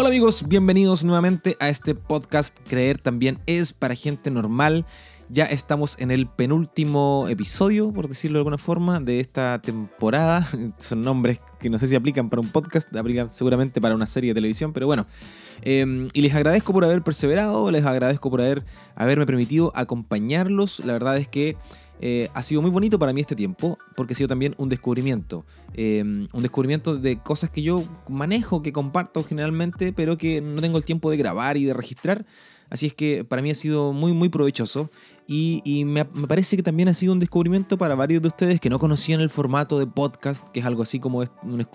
Hola amigos, bienvenidos nuevamente a este podcast Creer también es para gente normal. Ya estamos en el penúltimo episodio, por decirlo de alguna forma, de esta temporada. Son nombres que no sé si aplican para un podcast, aplican seguramente para una serie de televisión, pero bueno. Em, y les agradezco por haber perseverado, les agradezco por haber, haberme permitido acompañarlos. La verdad es que eh, ha sido muy bonito para mí este tiempo, porque ha sido también un descubrimiento. Em, un descubrimiento de cosas que yo manejo, que comparto generalmente, pero que no tengo el tiempo de grabar y de registrar. Así es que para mí ha sido muy, muy provechoso. Y, me, parece que también ha sido un descubrimiento para varios de ustedes que no conocían el formato de podcast, que es algo así como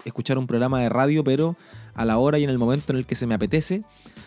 escuchar un programa de radio, pero a la hora y en el momento en el que se me apetece.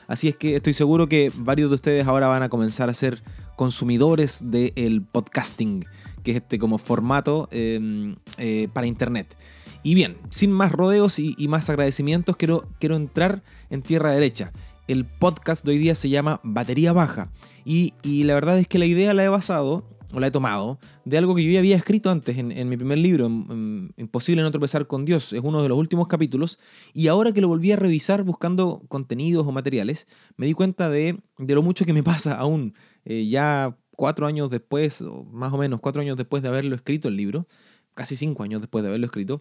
Así es que estoy seguro que varios de ustedes ahora van a comenzar a ser consumidores del podcasting, que es este como formato em, eh, para internet. Y bien, sin más rodeos y, más agradecimientos, quiero, quiero entrar en tierra derecha el podcast de hoy día se llama Batería Baja. Y, la verdad es que la idea la he basado, o la he tomado, de algo que yo ya había escrito antes en, mi primer libro, Imposible no tropezar con Dios. Es uno de los últimos capítulos. Y ahora que lo volví a revisar buscando contenidos o materiales, me di cuenta de, lo mucho que me pasa aún. Eh, ya cuatro años después, o más o menos cuatro años después de haberlo escrito el libro, casi cinco años después de haberlo escrito,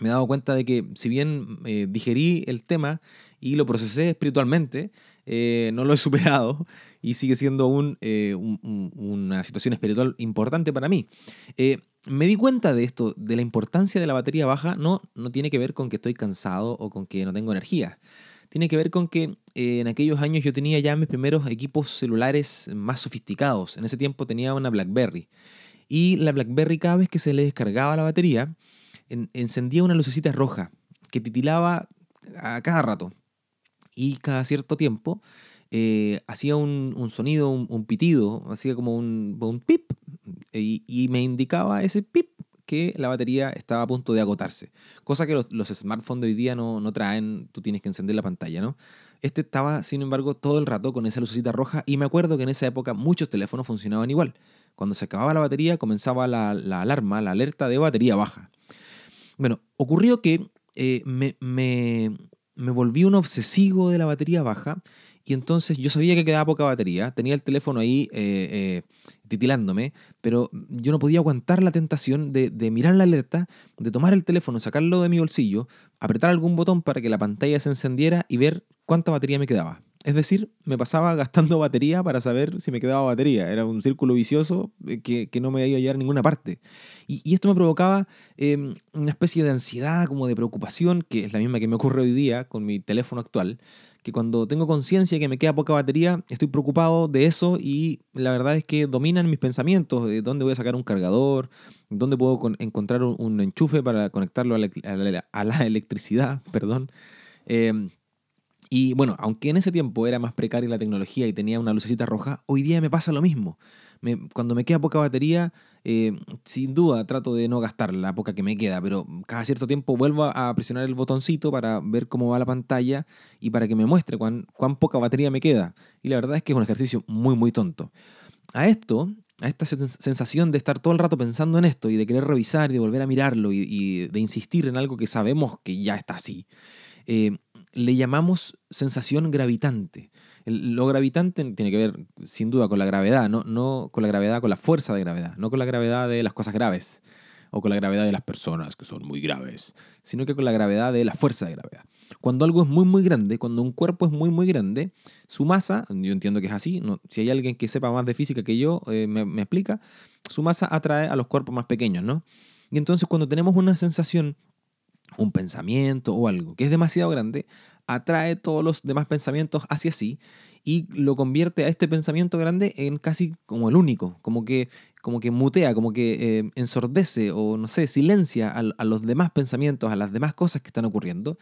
me he dado cuenta de que si bien eh, digerí el tema y lo procesé espiritualmente, eh, no lo he superado y sigue siendo eh, una situación espiritual importante para mí. me di cuenta de esto, de la importancia de la batería baja, no, no tiene que ver con que estoy cansado o con que no tengo energía. Tiene que ver con que en aquellos años yo tenía ya mis primeros equipos celulares más sofisticados. En ese tiempo tenía una BlackBerry. Y la BlackBerry cada vez que se le descargaba la batería, encendía una lucecita roja que titilaba a cada rato. Y cada cierto tiempo eh, hacía un, sonido, un, pitido, hacía como un pip, y, me indicaba ese pip que la batería estaba a punto de agotarse. Cosa que los, smartphones de hoy día no, no, traen, tú tienes que encender la pantalla, ¿no? Este estaba, sin embargo, todo el rato con esa lucecita roja y me acuerdo que en esa época muchos teléfonos funcionaban igual. Cuando se acababa la batería comenzaba la, la alarma, la alerta de batería baja. Bueno, ocurrió que eh, me, me, me, volví un obsesivo de la batería baja y entonces yo sabía que quedaba poca batería, tenía el teléfono ahí eh, eh, titilándome, pero yo no podía aguantar la tentación de, de, mirar la alerta, de tomar el teléfono, sacarlo de mi bolsillo, apretar algún botón para que la pantalla se encendiera y ver cuánta batería me quedaba. Es decir, me pasaba gastando batería para saber si me quedaba batería. Era un círculo vicioso eh, que, no me iba a llevar a ninguna parte. Y, esto me provocaba em, una especie de ansiedad, como de preocupación, que es la misma que me ocurre hoy día con mi teléfono actual, que cuando tengo conciencia que me queda poca batería, estoy preocupado de eso y la verdad es que dominan mis pensamientos de dónde voy a sacar un cargador, dónde puedo encontrar un, enchufe para conectarlo a la, electricidad, perdón. Em, y bueno, aunque en ese tiempo era más precaria la tecnología y tenía una lucecita roja, hoy día me pasa lo mismo. cuando me queda poca batería, eh, sin duda trato de no gastar la poca que me queda, pero cada cierto tiempo vuelvo a presionar el botoncito para ver cómo va la pantalla y para que me muestre cuán, cuán poca batería me queda. Y la verdad es que es un ejercicio muy, muy tonto. A esto, a esta sensación de estar todo el rato pensando en esto y de querer revisar y de volver a mirarlo y, de insistir en algo que sabemos que ya está así, eh, le llamamos sensación gravitante. lo gravitante tiene que ver, sin duda, con la gravedad, no, no con la gravedad, con la fuerza de gravedad, no con la gravedad de las cosas graves o con la gravedad de las personas que son muy graves, sino que con la gravedad de la fuerza de gravedad. Cuando algo es muy, muy grande, cuando un cuerpo es muy, muy grande, su masa, yo entiendo que es así, no, si hay alguien que sepa más de física que yo, eh, me, me explica, su masa atrae a los cuerpos más pequeños, ¿no? Y entonces cuando tenemos una sensación un pensamiento o algo que es demasiado grande, atrae todos los demás pensamientos hacia sí y lo convierte a este pensamiento grande en casi como el único, como que, como que mutea, como que eh, ensordece o no sé, silencia a, los demás pensamientos, a las demás cosas que están ocurriendo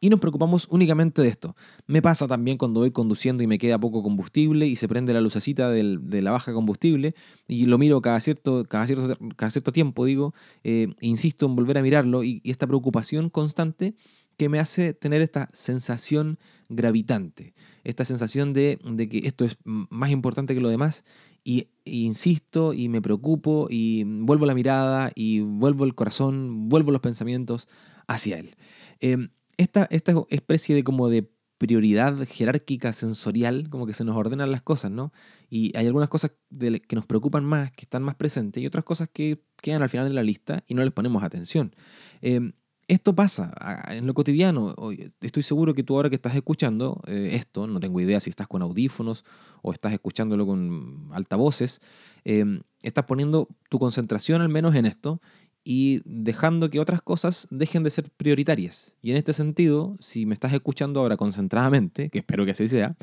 y nos preocupamos únicamente de esto. Me pasa también cuando voy conduciendo y me queda poco combustible y se prende la lucecita de la baja combustible y lo miro cada cierto, cada cierto, cada cierto tiempo, digo, eh, insisto en volver a mirarlo y esta preocupación constante que me hace tener esta sensación gravitante, esta sensación de, que esto es más importante que lo demás y, insisto y me preocupo y vuelvo la mirada y vuelvo el corazón, vuelvo los pensamientos hacia él. Em, esta, esta especie de como de prioridad jerárquica sensorial, como que se nos ordenan las cosas, ¿no? Y hay algunas cosas que nos preocupan más, que están más presentes, y otras cosas que quedan al final de la lista y no les ponemos atención. Em, esto pasa en lo cotidiano. Estoy seguro que tú ahora que estás escuchando eh, esto, no tengo idea si estás con audífonos o estás escuchándolo con altavoces, em, estás poniendo tu concentración al menos en esto y dejando que otras cosas dejen de ser prioritarias. Y en este sentido, si me estás escuchando ahora concentradamente, que espero que así sea,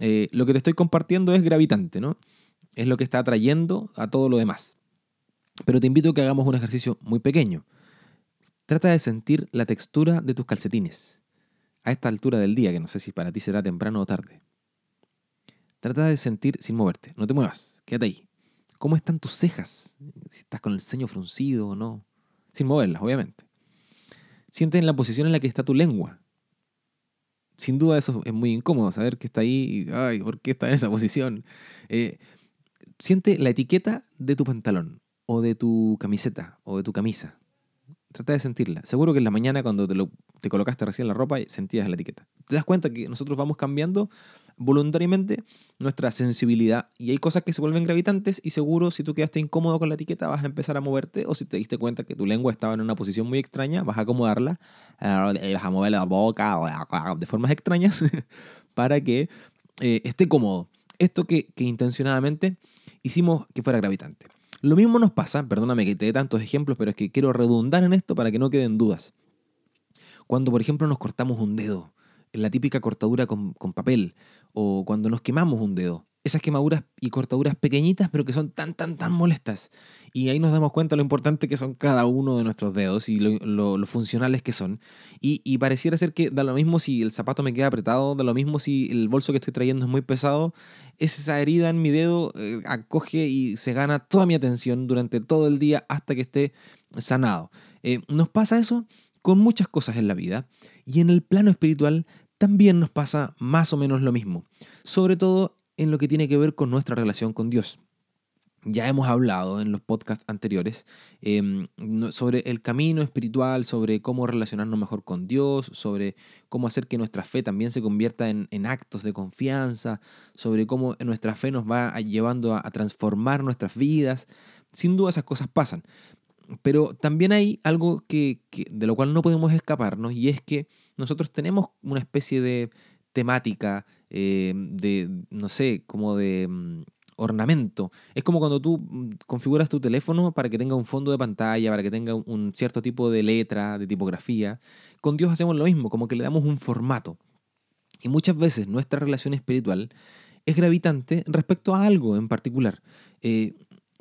eh, lo que te estoy compartiendo es gravitante, ¿no? Es lo que está atrayendo a todo lo demás. Pero te invito a que hagamos un ejercicio muy pequeño. Trata de sentir la textura de tus calcetines a esta altura del día, que no sé si para ti será temprano o tarde. Trata de sentir sin moverte, no te muevas, quédate ahí. ¿Cómo están tus cejas? Si estás con el ceño fruncido o no. Sin moverlas, obviamente. Siente en la posición en la que está tu lengua. Sin duda eso es muy incómodo, saber que está ahí y, ay, ¿por qué está en esa posición? Eh, siente la etiqueta de tu pantalón o de tu camiseta o de tu camisa. Trata de sentirla. Seguro que en la mañana cuando te, lo, te colocaste recién la ropa sentías la etiqueta. Te das cuenta que nosotros vamos cambiando voluntariamente nuestra sensibilidad. Y hay cosas que se vuelven gravitantes y seguro si tú quedaste incómodo con la etiqueta vas a empezar a moverte o si te diste cuenta que tu lengua estaba en una posición muy extraña, vas a acomodarla, eh, vas a mover la boca de formas extrañas para que eh, esté cómodo. Esto que, que intencionadamente hicimos que fuera gravitante. Lo mismo nos pasa, perdóname que te dé tantos ejemplos, pero es que quiero redundar en esto para que no queden dudas. Cuando, por ejemplo, nos cortamos un dedo, en la típica cortadura con, con papel, o cuando nos quemamos un dedo. Esas quemaduras y cortaduras pequeñitas, pero que son tan, tan, tan molestas. Y ahí nos damos cuenta lo importante que son cada uno de nuestros dedos y lo, funcionales que son. Y, pareciera ser que da lo mismo si el zapato me queda apretado, da lo mismo si el bolso que estoy trayendo es muy pesado. Esa herida en mi dedo eh, acoge y se gana toda mi atención durante todo el día hasta que esté sanado. Eh, nos pasa eso con muchas cosas en la vida. Y en el plano espiritual también nos pasa más o menos lo mismo, sobre todo en lo que tiene que ver con nuestra relación con Dios. Ya hemos hablado en los podcasts anteriores em, sobre el camino espiritual, sobre cómo relacionarnos mejor con Dios, sobre cómo hacer que nuestra fe también se convierta en, actos de confianza, sobre cómo nuestra fe nos va llevando a, transformar nuestras vidas. Sin duda esas cosas pasan. Pero también hay algo que, de lo cual no podemos escaparnos y es que nosotros tenemos una especie de temática, eh, de, no sé, como de mm, ornamento. Es como cuando tú mm, configuras tu teléfono para que tenga un fondo de pantalla, para que tenga un cierto tipo de letra, de tipografía. Con Dios hacemos lo mismo, como que le damos un formato. Y muchas veces nuestra relación espiritual es gravitante respecto a algo en particular. Eh,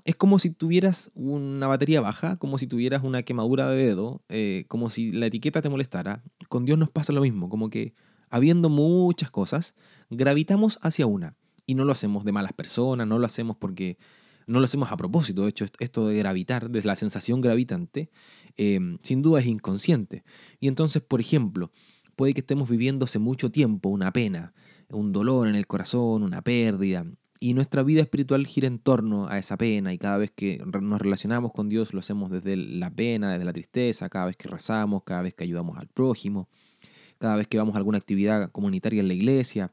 es como si tuvieras una batería baja, como si tuvieras una quemadura de dedo, eh, como si la etiqueta te molestara. Con Dios nos pasa lo mismo, como que habiendo muchas cosas, gravitamos hacia una. Y no lo hacemos de malas personas, no lo hacemos porque no lo hacemos a propósito. De hecho, esto de gravitar, de la sensación gravitante, eh, sin duda es inconsciente. Y entonces, por ejemplo, puede que estemos viviendo hace mucho tiempo una pena, un dolor en el corazón, una pérdida, y nuestra vida espiritual gira en torno a esa pena y cada vez que nos relacionamos con Dios lo hacemos desde la pena, desde la tristeza, cada vez que rezamos, cada vez que ayudamos al prójimo, cada vez que vamos a alguna actividad comunitaria en la iglesia.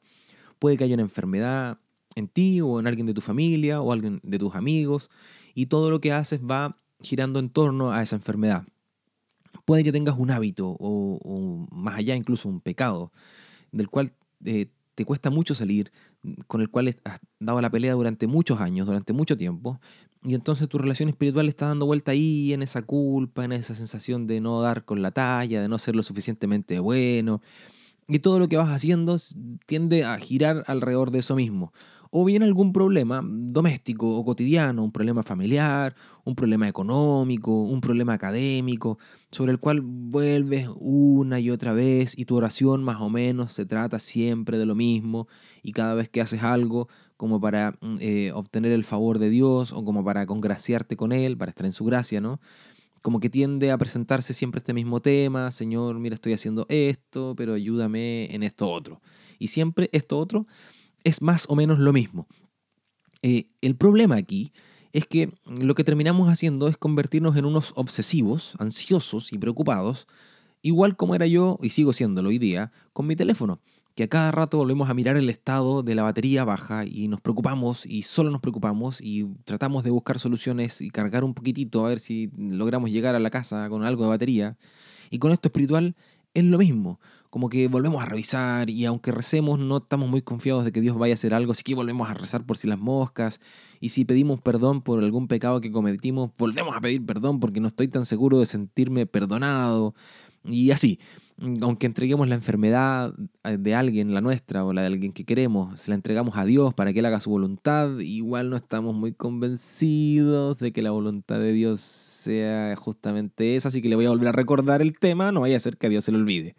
Puede que haya una enfermedad en ti o en alguien de tu familia o alguien de tus amigos y todo lo que haces va girando en torno a esa enfermedad. Puede que tengas un hábito o, más allá incluso un pecado del cual eh, te cuesta mucho salir, con el cual has dado la pelea durante muchos años, durante mucho tiempo, y entonces tu relación espiritual está dando vuelta ahí en esa culpa, en esa sensación de no dar con la talla, de no ser lo suficientemente bueno, y todo lo que vas haciendo tiende a girar alrededor de eso mismo o bien algún problema doméstico o cotidiano, un problema familiar, un problema económico, un problema académico, sobre el cual vuelves una y otra vez y tu oración más o menos se trata siempre de lo mismo y cada vez que haces algo como para mm, eh, obtener el favor de Dios o como para congraciarte con Él, para estar en su gracia, ¿no? Como que tiende a presentarse siempre este mismo tema, Señor, mira, estoy haciendo esto, pero ayúdame en esto otro. Y siempre esto otro es más o menos lo mismo. Eh, el problema aquí es que lo que terminamos haciendo es convertirnos en unos obsesivos, ansiosos y preocupados, igual como era yo, y sigo siéndolo hoy día, con mi teléfono. Que a cada rato volvemos a mirar el estado de la batería baja y nos preocupamos y solo nos preocupamos y tratamos de buscar soluciones y cargar un poquitito a ver si logramos llegar a la casa con algo de batería. Y con esto espiritual es lo mismo, como que volvemos a revisar y aunque recemos no estamos muy confiados de que Dios vaya a hacer algo, así que volvemos a rezar por si las moscas y si pedimos perdón por algún pecado que cometimos, volvemos a pedir perdón porque no estoy tan seguro de sentirme perdonado y así. Aunque entreguemos la enfermedad de alguien, la nuestra o la de alguien que queremos, se la entregamos a Dios para que Él haga su voluntad, igual no estamos muy convencidos de que la voluntad de Dios sea justamente esa, así que le voy a volver a recordar el tema, no vaya a ser que a Dios se lo olvide.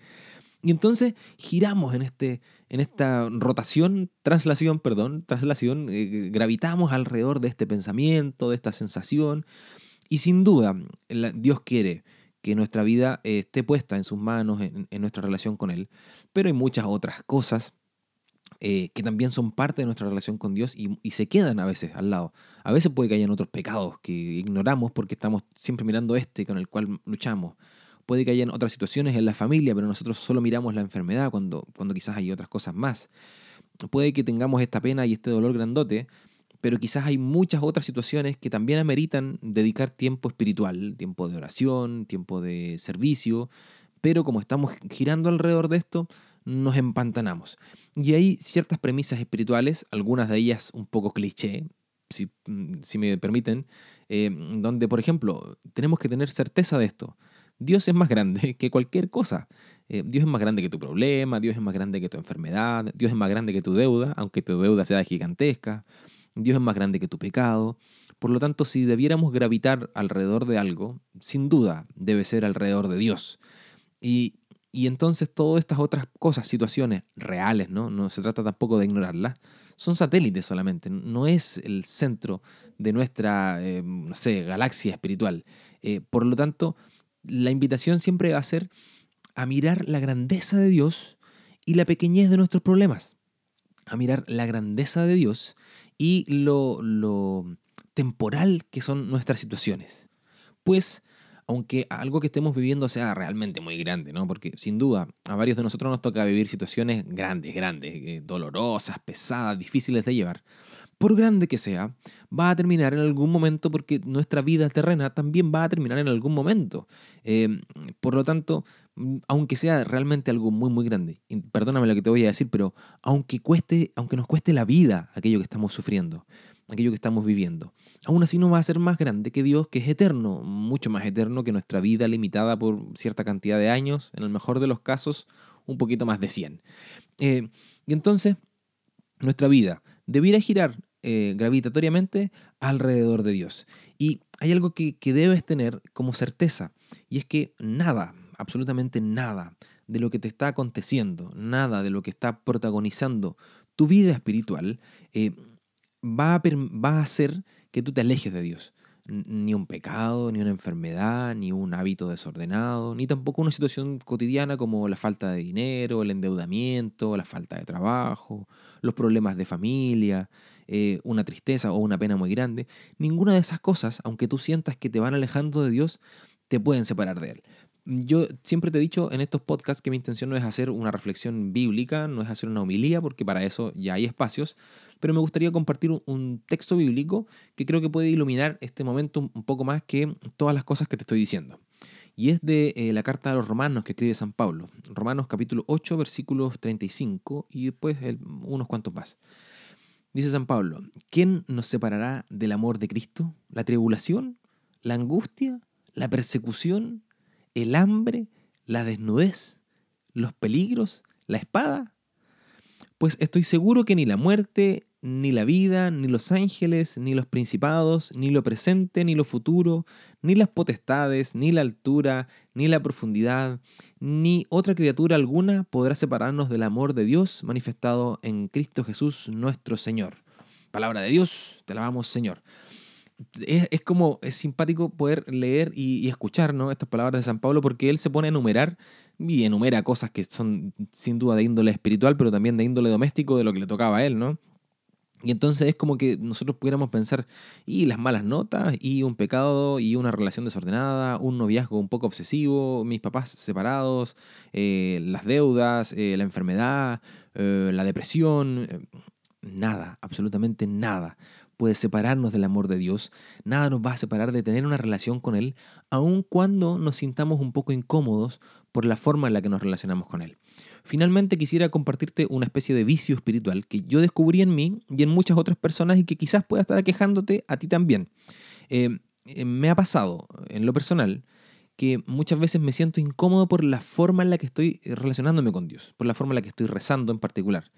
Y entonces giramos en, este, en esta rotación, traslación, perdón, traslación, eh, gravitamos alrededor de este pensamiento, de esta sensación, y sin duda Dios quiere que nuestra vida eh, esté puesta en sus manos, en, nuestra relación con Él, pero hay muchas otras cosas eh, que también son parte de nuestra relación con Dios y, se quedan a veces al lado. A veces puede que hayan otros pecados que ignoramos porque estamos siempre mirando este con el cual luchamos. Puede que hayan otras situaciones en la familia, pero nosotros solo miramos la enfermedad cuando, cuando quizás hay otras cosas más. Puede que tengamos esta pena y este dolor grandote, pero quizás hay muchas otras situaciones que también ameritan dedicar tiempo espiritual, tiempo de oración, tiempo de servicio, pero como estamos girando alrededor de esto, nos empantanamos. Y hay ciertas premisas espirituales, algunas de ellas un poco cliché, si, si me permiten, eh, donde, por ejemplo, tenemos que tener certeza de esto. Dios es más grande que cualquier cosa. Eh, Dios es más grande que tu problema, Dios es más grande que tu enfermedad, Dios es más grande que tu deuda, aunque tu deuda sea gigantesca. Dios es más grande que tu pecado. Por lo tanto, si debiéramos gravitar alrededor de algo, sin duda debe ser alrededor de Dios. Y, y entonces todas estas otras cosas, situaciones reales, ¿no? No se trata tampoco de ignorarlas, son satélites solamente, no es el centro de nuestra, eh, no sé, galaxia espiritual. Eh, por lo tanto, la invitación siempre va a ser a mirar la grandeza de Dios y la pequeñez de nuestros problemas. A mirar la grandeza de Dios y lo, temporal que son nuestras situaciones. Pues, aunque algo que estemos viviendo sea realmente muy grande, ¿no? Porque sin duda a varios de nosotros nos toca vivir situaciones grandes, grandes, eh, dolorosas, pesadas, difíciles de llevar por grande que sea, va a terminar en algún momento porque nuestra vida terrena también va a terminar en algún momento. Em, por lo tanto, aunque sea realmente algo muy, muy grande, perdóname lo que te voy a decir, pero aunque, cueste, aunque nos cueste la vida aquello que estamos sufriendo, aquello que estamos viviendo, aún así no va a ser más grande que Dios, que es eterno, mucho más eterno que nuestra vida limitada por cierta cantidad de años, en el mejor de los casos, un poquito más de 100. Eh, y entonces, nuestra vida debiera girar eh, gravitatoriamente alrededor de Dios. Y hay algo que debes tener como certeza, y es que nada, absolutamente nada de lo que te está aconteciendo, nada de lo que está protagonizando tu vida espiritual, eh, va, a, va a hacer que tú te alejes de Dios ni un pecado, ni una enfermedad, ni un hábito desordenado, ni tampoco una situación cotidiana como la falta de dinero, el endeudamiento, la falta de trabajo, los problemas de familia, eh, una tristeza o una pena muy grande. Ninguna de esas cosas, aunque tú sientas que te van alejando de Dios, te pueden separar de Él. Yo siempre te he dicho en estos podcasts que mi intención no es hacer una reflexión bíblica, no es hacer una homilía, porque para eso ya hay espacios, pero me gustaría compartir un texto bíblico que creo que puede iluminar este momento un poco más que todas las cosas que te estoy diciendo. Y es de eh, la carta a los romanos que escribe San Pablo. Romanos capítulo 8, versículos 35 y después unos cuantos más. Dice San Pablo, ¿quién nos separará del amor de Cristo? ¿La tribulación? ¿La angustia? ¿La persecución? ¿El hambre? ¿La desnudez? ¿Los peligros? ¿La espada? Pues estoy seguro que ni la muerte, ni la vida, ni los ángeles, ni los principados, ni lo presente, ni lo futuro, ni las potestades, ni la altura, ni la profundidad, ni otra criatura alguna podrá separarnos del amor de Dios manifestado en Cristo Jesús nuestro Señor. Palabra de Dios, te alabamos Señor. Es, como, es simpático poder leer y, escuchar ¿no? estas palabras de San Pablo porque él se pone a enumerar y enumera cosas que son sin duda de índole espiritual, pero también de índole doméstico de lo que le tocaba a él, ¿no? Y entonces es como que nosotros pudiéramos pensar, y las malas notas, y un pecado, y una relación desordenada, un noviazgo un poco obsesivo, mis papás separados, eh, las deudas, eh, la enfermedad, eh, la depresión, nada, absolutamente nada puede separarnos del amor de Dios, nada nos va a separar de tener una relación con Él, aun cuando nos sintamos un poco incómodos por la forma en la que nos relacionamos con Él. Finalmente quisiera compartirte una especie de vicio espiritual que yo descubrí en mí y en muchas otras personas y que quizás pueda estar aquejándote a ti también. me ha pasado, en lo personal, que muchas veces me siento incómodo por la forma en la que estoy relacionándome con Dios, por la forma en la que estoy rezando en particular.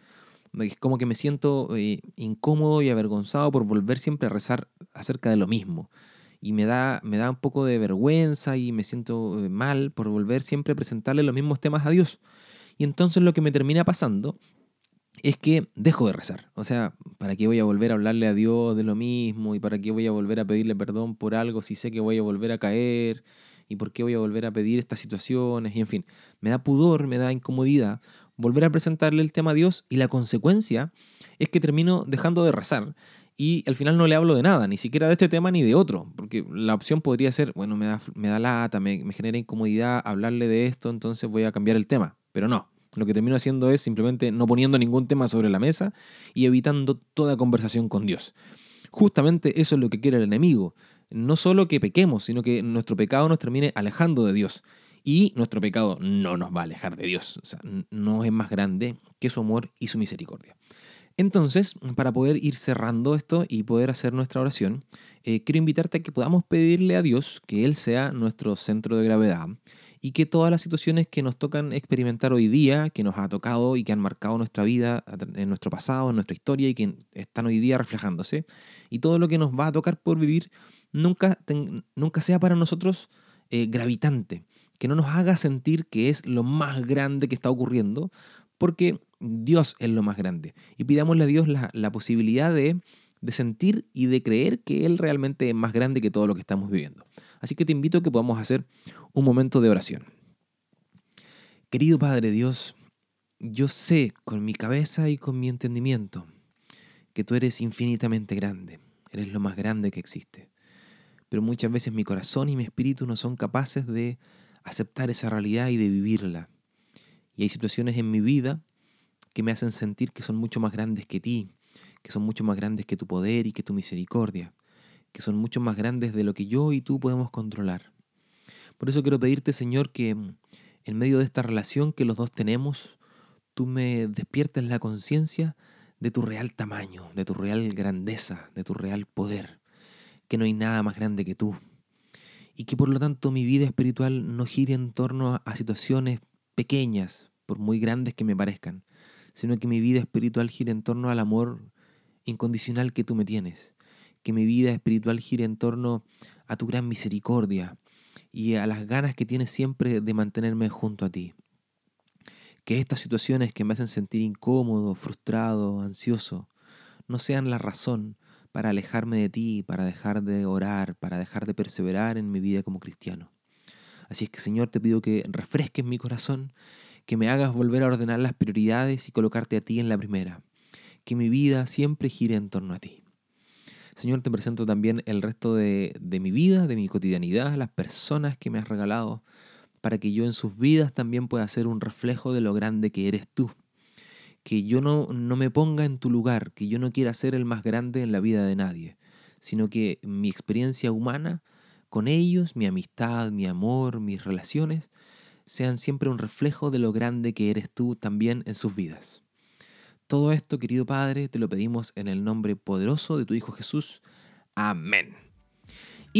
Es como que me siento eh, incómodo y avergonzado por volver siempre a rezar acerca de lo mismo. Y me da, me da un poco de vergüenza y me siento eh, mal por volver siempre a presentarle los mismos temas a Dios. Y entonces lo que me termina pasando es que dejo de rezar. O sea, ¿para qué voy a volver a hablarle a Dios de lo mismo? ¿Y para qué voy a volver a pedirle perdón por algo si sé que voy a volver a caer? ¿Y por qué voy a volver a pedir estas situaciones? Y en fin, me da pudor, me da incomodidad volver a presentarle el tema a Dios y la consecuencia es que termino dejando de rezar y al final no le hablo de nada, ni siquiera de este tema ni de otro, porque la opción podría ser, bueno, me da, me da lata, me, me genera incomodidad hablarle de esto, entonces voy a cambiar el tema, pero no. Lo que termino haciendo es simplemente no poniendo ningún tema sobre la mesa y evitando toda conversación con Dios. Justamente eso es lo que quiere el enemigo, no solo que pequemos, sino que nuestro pecado nos termine alejando de Dios. Y nuestro pecado no nos va a alejar de Dios. No es más grande que su amor y su misericordia. Entonces, para poder ir cerrando esto y poder hacer nuestra oración, eh, quiero invitarte a que podamos pedirle a Dios que Él sea nuestro centro de gravedad y que todas las situaciones que nos tocan experimentar hoy día, que nos ha tocado y que han marcado nuestra vida, en nuestro pasado, en nuestra historia y que están hoy día reflejándose, y todo lo que nos va a tocar por vivir, nunca, nunca sea para nosotros eh, gravitante, que no nos haga sentir que es lo más grande que está ocurriendo, porque Dios es lo más grande. Y pidámosle a Dios la, posibilidad de, de, sentir y de creer que Él realmente es más grande que todo lo que estamos viviendo. Así que te invito a que podamos hacer un momento de oración. Querido Padre Dios, yo sé con mi cabeza y con mi entendimiento que tú eres infinitamente grande, eres lo más grande que existe. Pero muchas veces mi corazón y mi espíritu no son capaces de aceptar esa realidad y de vivirla. Y hay situaciones en mi vida que me hacen sentir que son mucho más grandes que ti, que son mucho más grandes que tu poder y que tu misericordia, que son mucho más grandes de lo que yo y tú podemos controlar. Por eso quiero pedirte, Señor, que en medio de esta relación que los dos tenemos, tú me despiertes la conciencia de tu real tamaño, de tu real grandeza, de tu real poder, que no hay nada más grande que tú, y que por lo tanto mi vida espiritual no gire en torno a, situaciones pequeñas, por muy grandes que me parezcan, sino que mi vida espiritual gire en torno al amor incondicional que tú me tienes, que mi vida espiritual gire en torno a tu gran misericordia y a las ganas que tienes siempre de mantenerme junto a ti. Que estas situaciones que me hacen sentir incómodo, frustrado, ansioso, no sean la razón para alejarme de ti, para dejar de orar, para dejar de perseverar en mi vida como cristiano. Así es que Señor te pido que refresques mi corazón, que me hagas volver a ordenar las prioridades y colocarte a ti en la primera, que mi vida siempre gire en torno a ti. Señor, te presento también el resto de, de mi vida, de mi cotidianidad, las personas que me has regalado, para que yo en sus vidas también pueda ser un reflejo de lo grande que eres tú que yo no, no me ponga en tu lugar, que yo no quiera ser el más grande en la vida de nadie, sino que mi experiencia humana con ellos, mi amistad, mi amor, mis relaciones, sean siempre un reflejo de lo grande que eres tú también en sus vidas. Todo esto, querido Padre, te lo pedimos en el nombre poderoso de tu Hijo Jesús. Amén.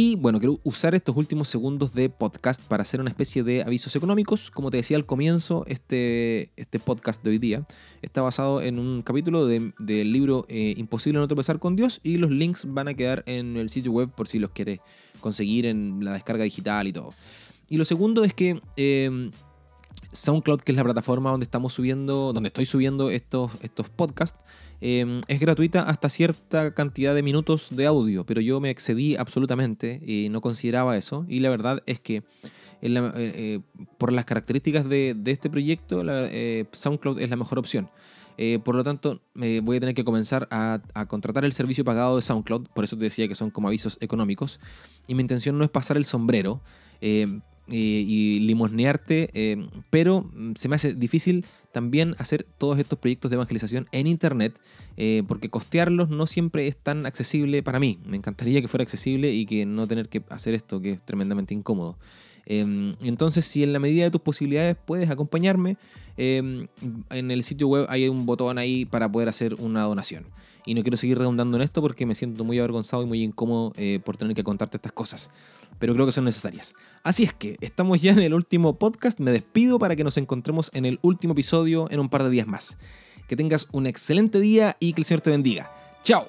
Y bueno, quiero usar estos últimos segundos de podcast para hacer una especie de avisos económicos. Como te decía al comienzo, este, este podcast de hoy día está basado en un capítulo del libro eh, Imposible no tropezar con Dios y los links van a quedar en el sitio web por si los quieres conseguir en la descarga digital y todo. Y lo segundo es que em, SoundCloud, que es la plataforma donde estamos subiendo, donde estoy subiendo estos, estos podcasts, Em, es gratuita hasta cierta cantidad de minutos de audio, pero yo me excedí absolutamente y no consideraba eso. Y la verdad es que eh, eh, por las características de, este proyecto, eh, SoundCloud es la mejor opción. por lo tanto, voy a tener que comenzar a, contratar el servicio pagado de SoundCloud, por eso te decía que son como avisos económicos. Y mi intención no es pasar el sombrero y limosnearte, pero mm, se me hace difícil también hacer todos estos proyectos de evangelización en Internet, porque costearlos no siempre es tan accesible para mí. Me encantaría que fuera accesible y que no tener que hacer esto, que es tremendamente incómodo. Em, entonces, si en la medida de tus posibilidades puedes acompañarme, em, en el sitio web hay un botón ahí para poder hacer una donación. Y no quiero seguir redundando en esto porque me siento muy avergonzado y muy incómodo eh, por tener que contarte estas cosas. Pero creo que son necesarias. Así es que estamos ya en el último podcast. Me despido para que nos encontremos en el último episodio en un par de días más. Que tengas un excelente día y que el Señor te bendiga. ¡Chao!